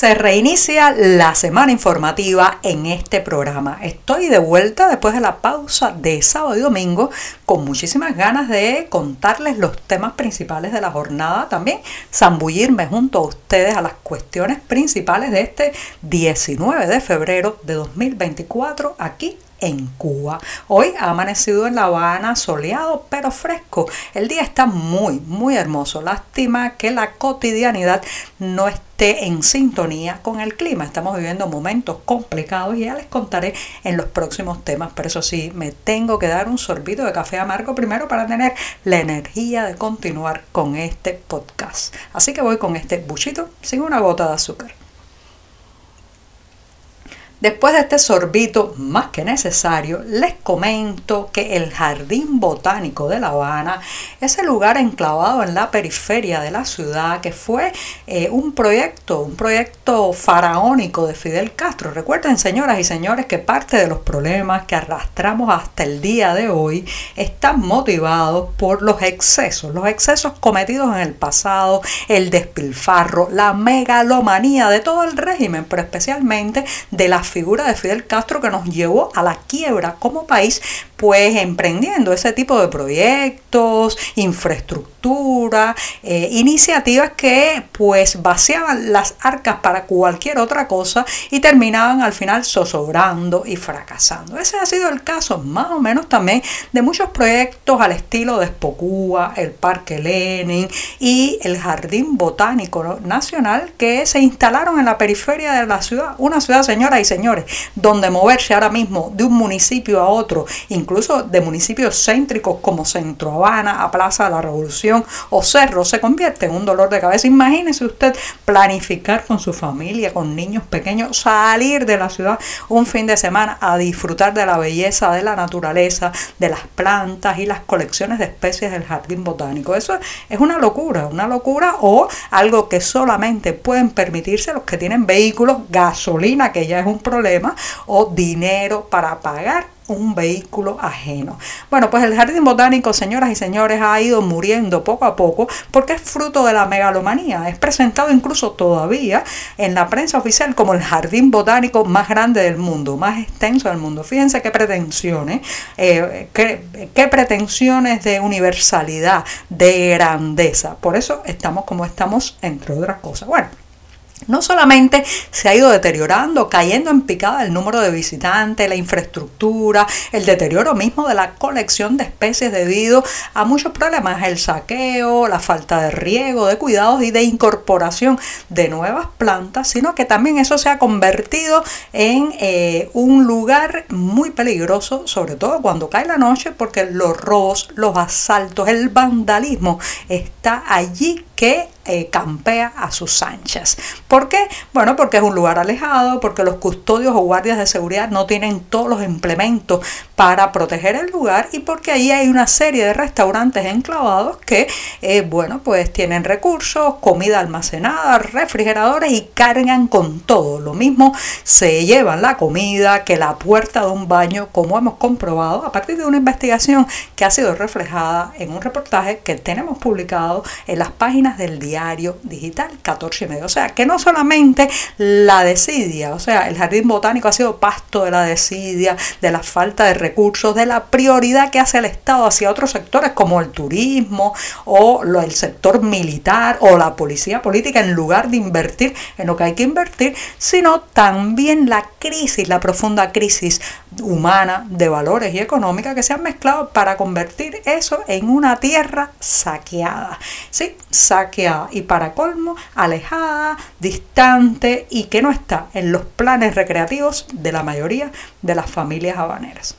Se reinicia la semana informativa en este programa. Estoy de vuelta después de la pausa de sábado y domingo con muchísimas ganas de contarles los temas principales de la jornada, también zambullirme junto a ustedes a las cuestiones principales de este 19 de febrero de 2024 aquí en Cuba. Hoy ha amanecido en La Habana soleado pero fresco. El día está muy, muy hermoso. Lástima que la cotidianidad no esté en sintonía con el clima. Estamos viviendo momentos complicados y ya les contaré en los próximos temas. Pero eso sí, me tengo que dar un sorbito de café amargo primero para tener la energía de continuar con este podcast. Así que voy con este buchito sin una gota de azúcar. Después de este sorbito más que necesario, les comento que el Jardín Botánico de La Habana es el lugar enclavado en la periferia de la ciudad que fue eh, un proyecto, un proyecto faraónico de Fidel Castro. Recuerden, señoras y señores, que parte de los problemas que arrastramos hasta el día de hoy están motivados por los excesos, los excesos cometidos en el pasado, el despilfarro, la megalomanía de todo el régimen, pero especialmente de la figura de Fidel Castro que nos llevó a la quiebra como país, pues emprendiendo ese tipo de proyectos, infraestructura, eh, iniciativas que pues vaciaban las arcas para cualquier otra cosa y terminaban al final zozobrando y fracasando. Ese ha sido el caso más o menos también de muchos proyectos al estilo de Espocúa, el Parque Lenin y el Jardín Botánico Nacional que se instalaron en la periferia de la ciudad, una ciudad, señoras y señores, donde moverse ahora mismo de un municipio a otro, incluso de municipios céntricos como Centro Habana, a Plaza de la Revolución o Cerro, se convierte en un dolor de cabeza. Imagínese usted planificar con su familia, con niños pequeños, salir de la ciudad un fin de semana a disfrutar de la belleza de la naturaleza, de las plantas y las colecciones de especies del jardín botánico. Eso es una locura, una locura o algo que solamente pueden permitirse los que tienen vehículos, gasolina, que ya es un problema, o dinero para pagar un vehículo ajeno. Bueno, pues el jardín botánico, señoras y señores, ha ido muriendo poco a poco porque es fruto de la megalomanía. Es presentado incluso todavía en la prensa oficial como el jardín botánico más grande del mundo, más extenso del mundo. Fíjense qué pretensiones, eh, qué pretensiones de universalidad, de grandeza. Por eso estamos como estamos, entre otras cosas. Bueno no solamente se ha ido deteriorando, cayendo en picada el número de visitantes, la infraestructura, el deterioro mismo de la colección de especies debido a muchos problemas, el saqueo, la falta de riego, de cuidados y de incorporación de nuevas plantas, sino que también eso se ha convertido en eh, un lugar muy peligroso, sobre todo cuando cae la noche, porque los robos, los asaltos, el vandalismo está allí que eh, campea a sus anchas. ¿Por qué? Bueno, porque es un lugar alejado, porque los custodios o guardias de seguridad no tienen todos los implementos para proteger el lugar y porque ahí hay una serie de restaurantes enclavados que, eh, bueno, pues tienen recursos, comida almacenada, refrigeradores y cargan con todo. Lo mismo se llevan la comida que la puerta de un baño, como hemos comprobado a partir de una investigación que ha sido reflejada en un reportaje que tenemos publicado en las páginas del diario digital 14 y medio. O sea, que no solamente la desidia, o sea, el jardín botánico ha sido pasto de la desidia, de la falta de recursos, de la prioridad que hace el Estado hacia otros sectores como el turismo o el sector militar o la policía política en lugar de invertir en lo que hay que invertir, sino también la crisis, la profunda crisis humana de valores y económica que se han mezclado para convertir eso en una tierra saqueada. Sí, saqueada y para colmo alejada, distante y que no está en los planes recreativos de la mayoría de las familias habaneras.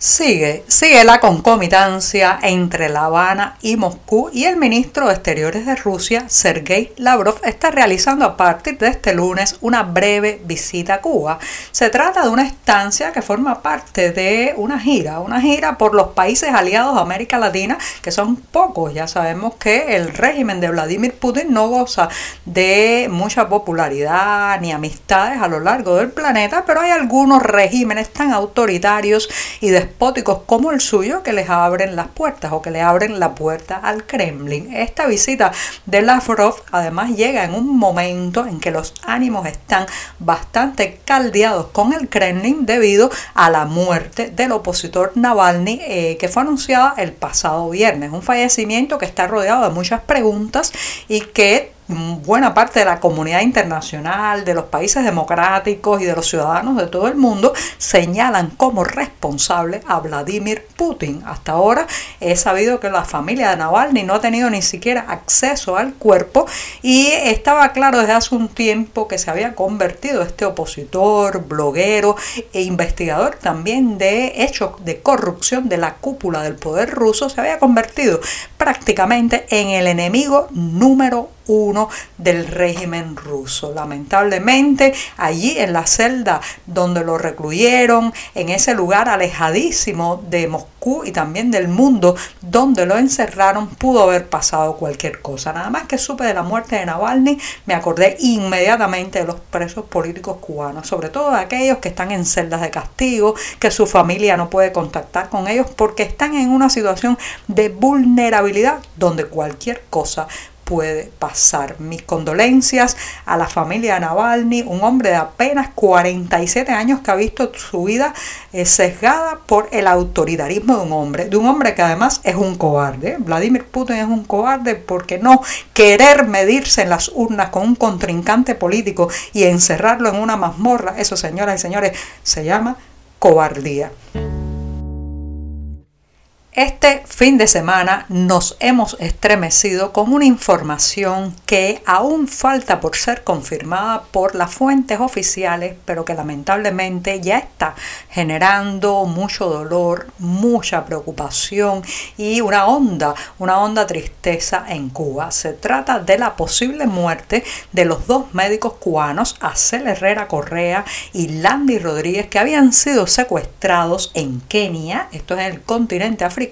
Sigue, sigue la concomitancia entre La Habana y Moscú y el ministro de Exteriores de Rusia, Sergei Lavrov, está realizando a partir de este lunes una breve visita a Cuba. Se trata de una estancia que forma parte de una gira, una gira por los países aliados de América Latina, que son pocos. Ya sabemos que el régimen de Vladimir Putin no goza de mucha popularidad ni amistades a lo largo del planeta, pero hay algunos regímenes tan autoritarios y de como el suyo que les abren las puertas o que le abren la puerta al Kremlin. Esta visita de Lavrov además llega en un momento en que los ánimos están bastante caldeados con el Kremlin debido a la muerte del opositor Navalny eh, que fue anunciada el pasado viernes. Un fallecimiento que está rodeado de muchas preguntas y que buena parte de la comunidad internacional, de los países democráticos y de los ciudadanos de todo el mundo señalan como responsable a Vladimir Putin. Hasta ahora he sabido que la familia de Navalny no ha tenido ni siquiera acceso al cuerpo y estaba claro desde hace un tiempo que se había convertido este opositor, bloguero e investigador también de hechos de corrupción de la cúpula del poder ruso, se había convertido prácticamente en el enemigo número uno del régimen ruso. Lamentablemente, allí en la celda donde lo recluyeron, en ese lugar alejadísimo de Moscú y también del mundo donde lo encerraron, pudo haber pasado cualquier cosa. Nada más que supe de la muerte de Navalny, me acordé inmediatamente de los presos políticos cubanos, sobre todo de aquellos que están en celdas de castigo, que su familia no puede contactar con ellos porque están en una situación de vulnerabilidad donde cualquier cosa puede pasar. Mis condolencias a la familia de Navalny, un hombre de apenas 47 años que ha visto su vida eh, sesgada por el autoritarismo de un hombre, de un hombre que además es un cobarde. Vladimir Putin es un cobarde porque no querer medirse en las urnas con un contrincante político y encerrarlo en una mazmorra, eso señoras y señores, se llama cobardía. Este fin de semana nos hemos estremecido con una información que aún falta por ser confirmada por las fuentes oficiales, pero que lamentablemente ya está generando mucho dolor, mucha preocupación y una onda, una onda tristeza en Cuba. Se trata de la posible muerte de los dos médicos cubanos, Acel Herrera Correa y Landy Rodríguez, que habían sido secuestrados en Kenia, esto es en el continente africano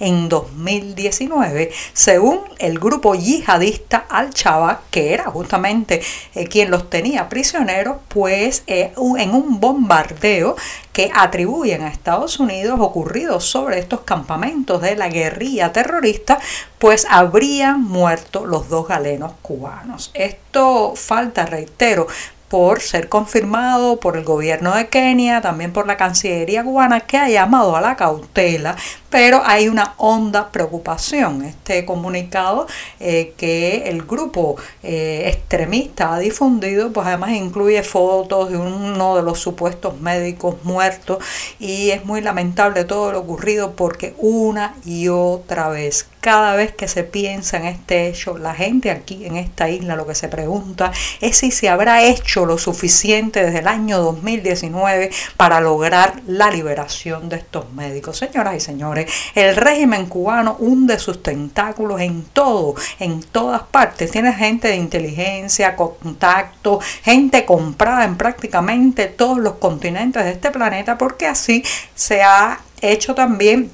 en 2019, según el grupo yihadista Al-Shabaab, que era justamente eh, quien los tenía prisioneros, pues eh, en un bombardeo que atribuyen a Estados Unidos ocurrido sobre estos campamentos de la guerrilla terrorista, pues habrían muerto los dos galenos cubanos. Esto falta, reitero, por ser confirmado por el gobierno de Kenia, también por la Cancillería cubana, que ha llamado a la cautela, pero hay una honda preocupación. Este comunicado eh, que el grupo eh, extremista ha difundido, pues además incluye fotos de uno de los supuestos médicos muertos y es muy lamentable todo lo ocurrido porque una y otra vez cada vez que se piensa en este hecho, la gente aquí en esta isla lo que se pregunta es si se habrá hecho lo suficiente desde el año 2019 para lograr la liberación de estos médicos. Señoras y señores, el régimen cubano hunde sus tentáculos en todo, en todas partes. Tiene gente de inteligencia, contacto, gente comprada en prácticamente todos los continentes de este planeta porque así se ha hecho también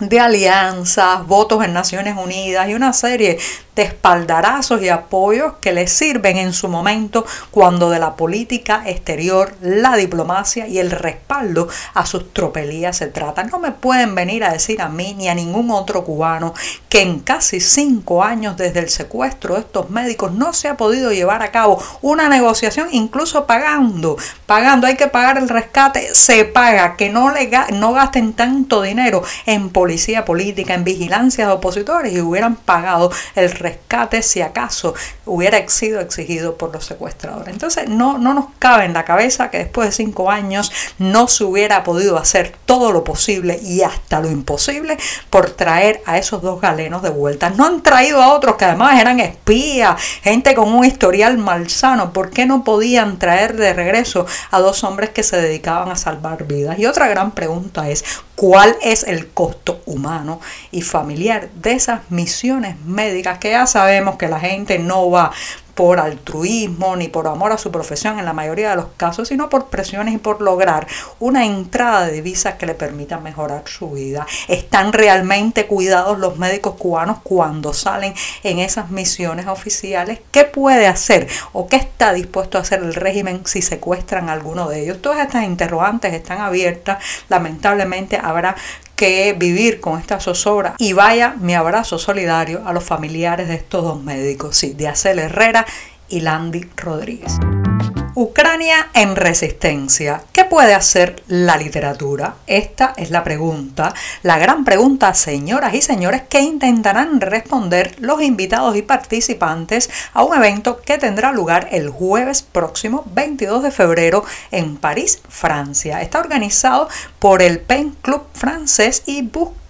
de alianzas, votos en Naciones Unidas y una serie de espaldarazos y apoyos que le sirven en su momento cuando de la política exterior, la diplomacia y el respaldo a sus tropelías se trata. No me pueden venir a decir a mí ni a ningún otro cubano que en casi cinco años desde el secuestro de estos médicos no se ha podido llevar a cabo una negociación incluso pagando, pagando, hay que pagar el rescate, se paga, que no, le, no gasten tanto dinero en policía política, en vigilancia de opositores y hubieran pagado el rescate si acaso hubiera sido exigido por los secuestradores. Entonces no, no nos cabe en la cabeza que después de cinco años no se hubiera podido hacer todo lo posible y hasta lo imposible por traer a esos dos galenos de vuelta. No han traído a otros que además eran espías, gente con un historial malsano. ¿Por qué no podían traer de regreso a dos hombres que se dedicaban a salvar vidas? Y otra gran pregunta es, cuál es el costo humano y familiar de esas misiones médicas que ya sabemos que la gente no va por altruismo ni por amor a su profesión en la mayoría de los casos, sino por presiones y por lograr una entrada de divisas que le permita mejorar su vida. ¿Están realmente cuidados los médicos cubanos cuando salen en esas misiones oficiales? ¿Qué puede hacer o qué está dispuesto a hacer el régimen si secuestran a alguno de ellos? Todas estas interrogantes están abiertas. Lamentablemente habrá que vivir con esta zozobra y vaya mi abrazo solidario a los familiares de estos dos médicos, sí, de Acel Herrera y Landy Rodríguez. Ucrania en resistencia. ¿Qué puede hacer la literatura? Esta es la pregunta, la gran pregunta, señoras y señores, que intentarán responder los invitados y participantes a un evento que tendrá lugar el jueves próximo 22 de febrero en París, Francia. Está organizado por el Pen Club francés y busca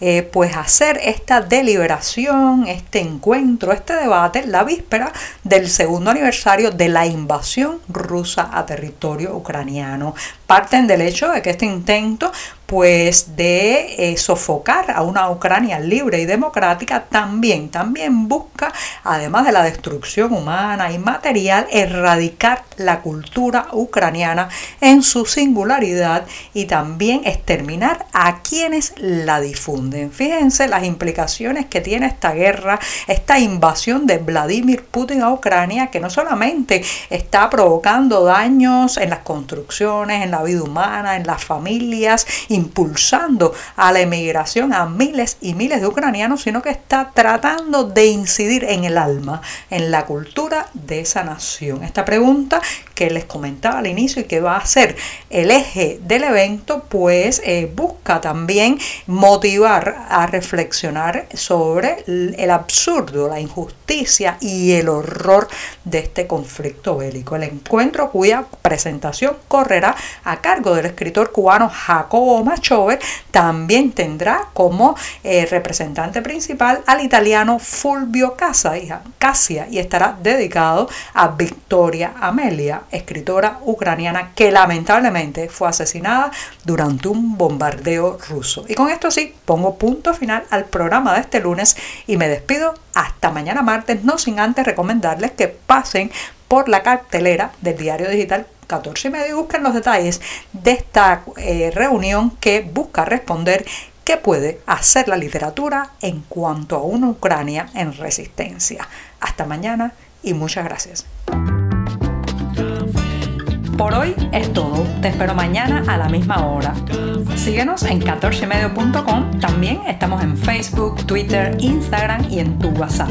eh, pues hacer esta deliberación, este encuentro, este debate la víspera del segundo aniversario de la invasión rusa a territorio ucraniano. Parten del hecho de que este intento pues de eh, sofocar a una Ucrania libre y democrática también, también busca, además de la destrucción humana y material, erradicar la cultura ucraniana en su singularidad y también exterminar a quienes la difunden. Fíjense las implicaciones que tiene esta guerra, esta invasión de Vladimir Putin a Ucrania, que no solamente está provocando daños en las construcciones, en la vida humana, en las familias, impulsando a la emigración a miles y miles de ucranianos, sino que está tratando de incidir en el alma, en la cultura de esa nación. Esta pregunta que les comentaba al inicio y que va a ser el eje del evento, pues eh, busca también motivar a reflexionar sobre el absurdo, la injusticia y el horror de este conflicto bélico. El encuentro cuya presentación correrá a cargo del escritor cubano Jacobo Machover, también tendrá como eh, representante principal al italiano Fulvio Casia y estará dedicado a Victoria Amelia, escritora ucraniana que lamentablemente fue asesinada durante un bombardeo ruso. Y con esto sí, pongo punto final al programa de este lunes y me despido hasta mañana martes, no sin antes recomendarles que pasen por la cartelera del diario digital 14 y medio busquen los detalles de esta eh, reunión que busca responder qué puede hacer la literatura en cuanto a una Ucrania en resistencia. Hasta mañana y muchas gracias. Por hoy es todo. Te espero mañana a la misma hora. Síguenos en 14medio.com. También estamos en Facebook, Twitter, Instagram y en tu WhatsApp.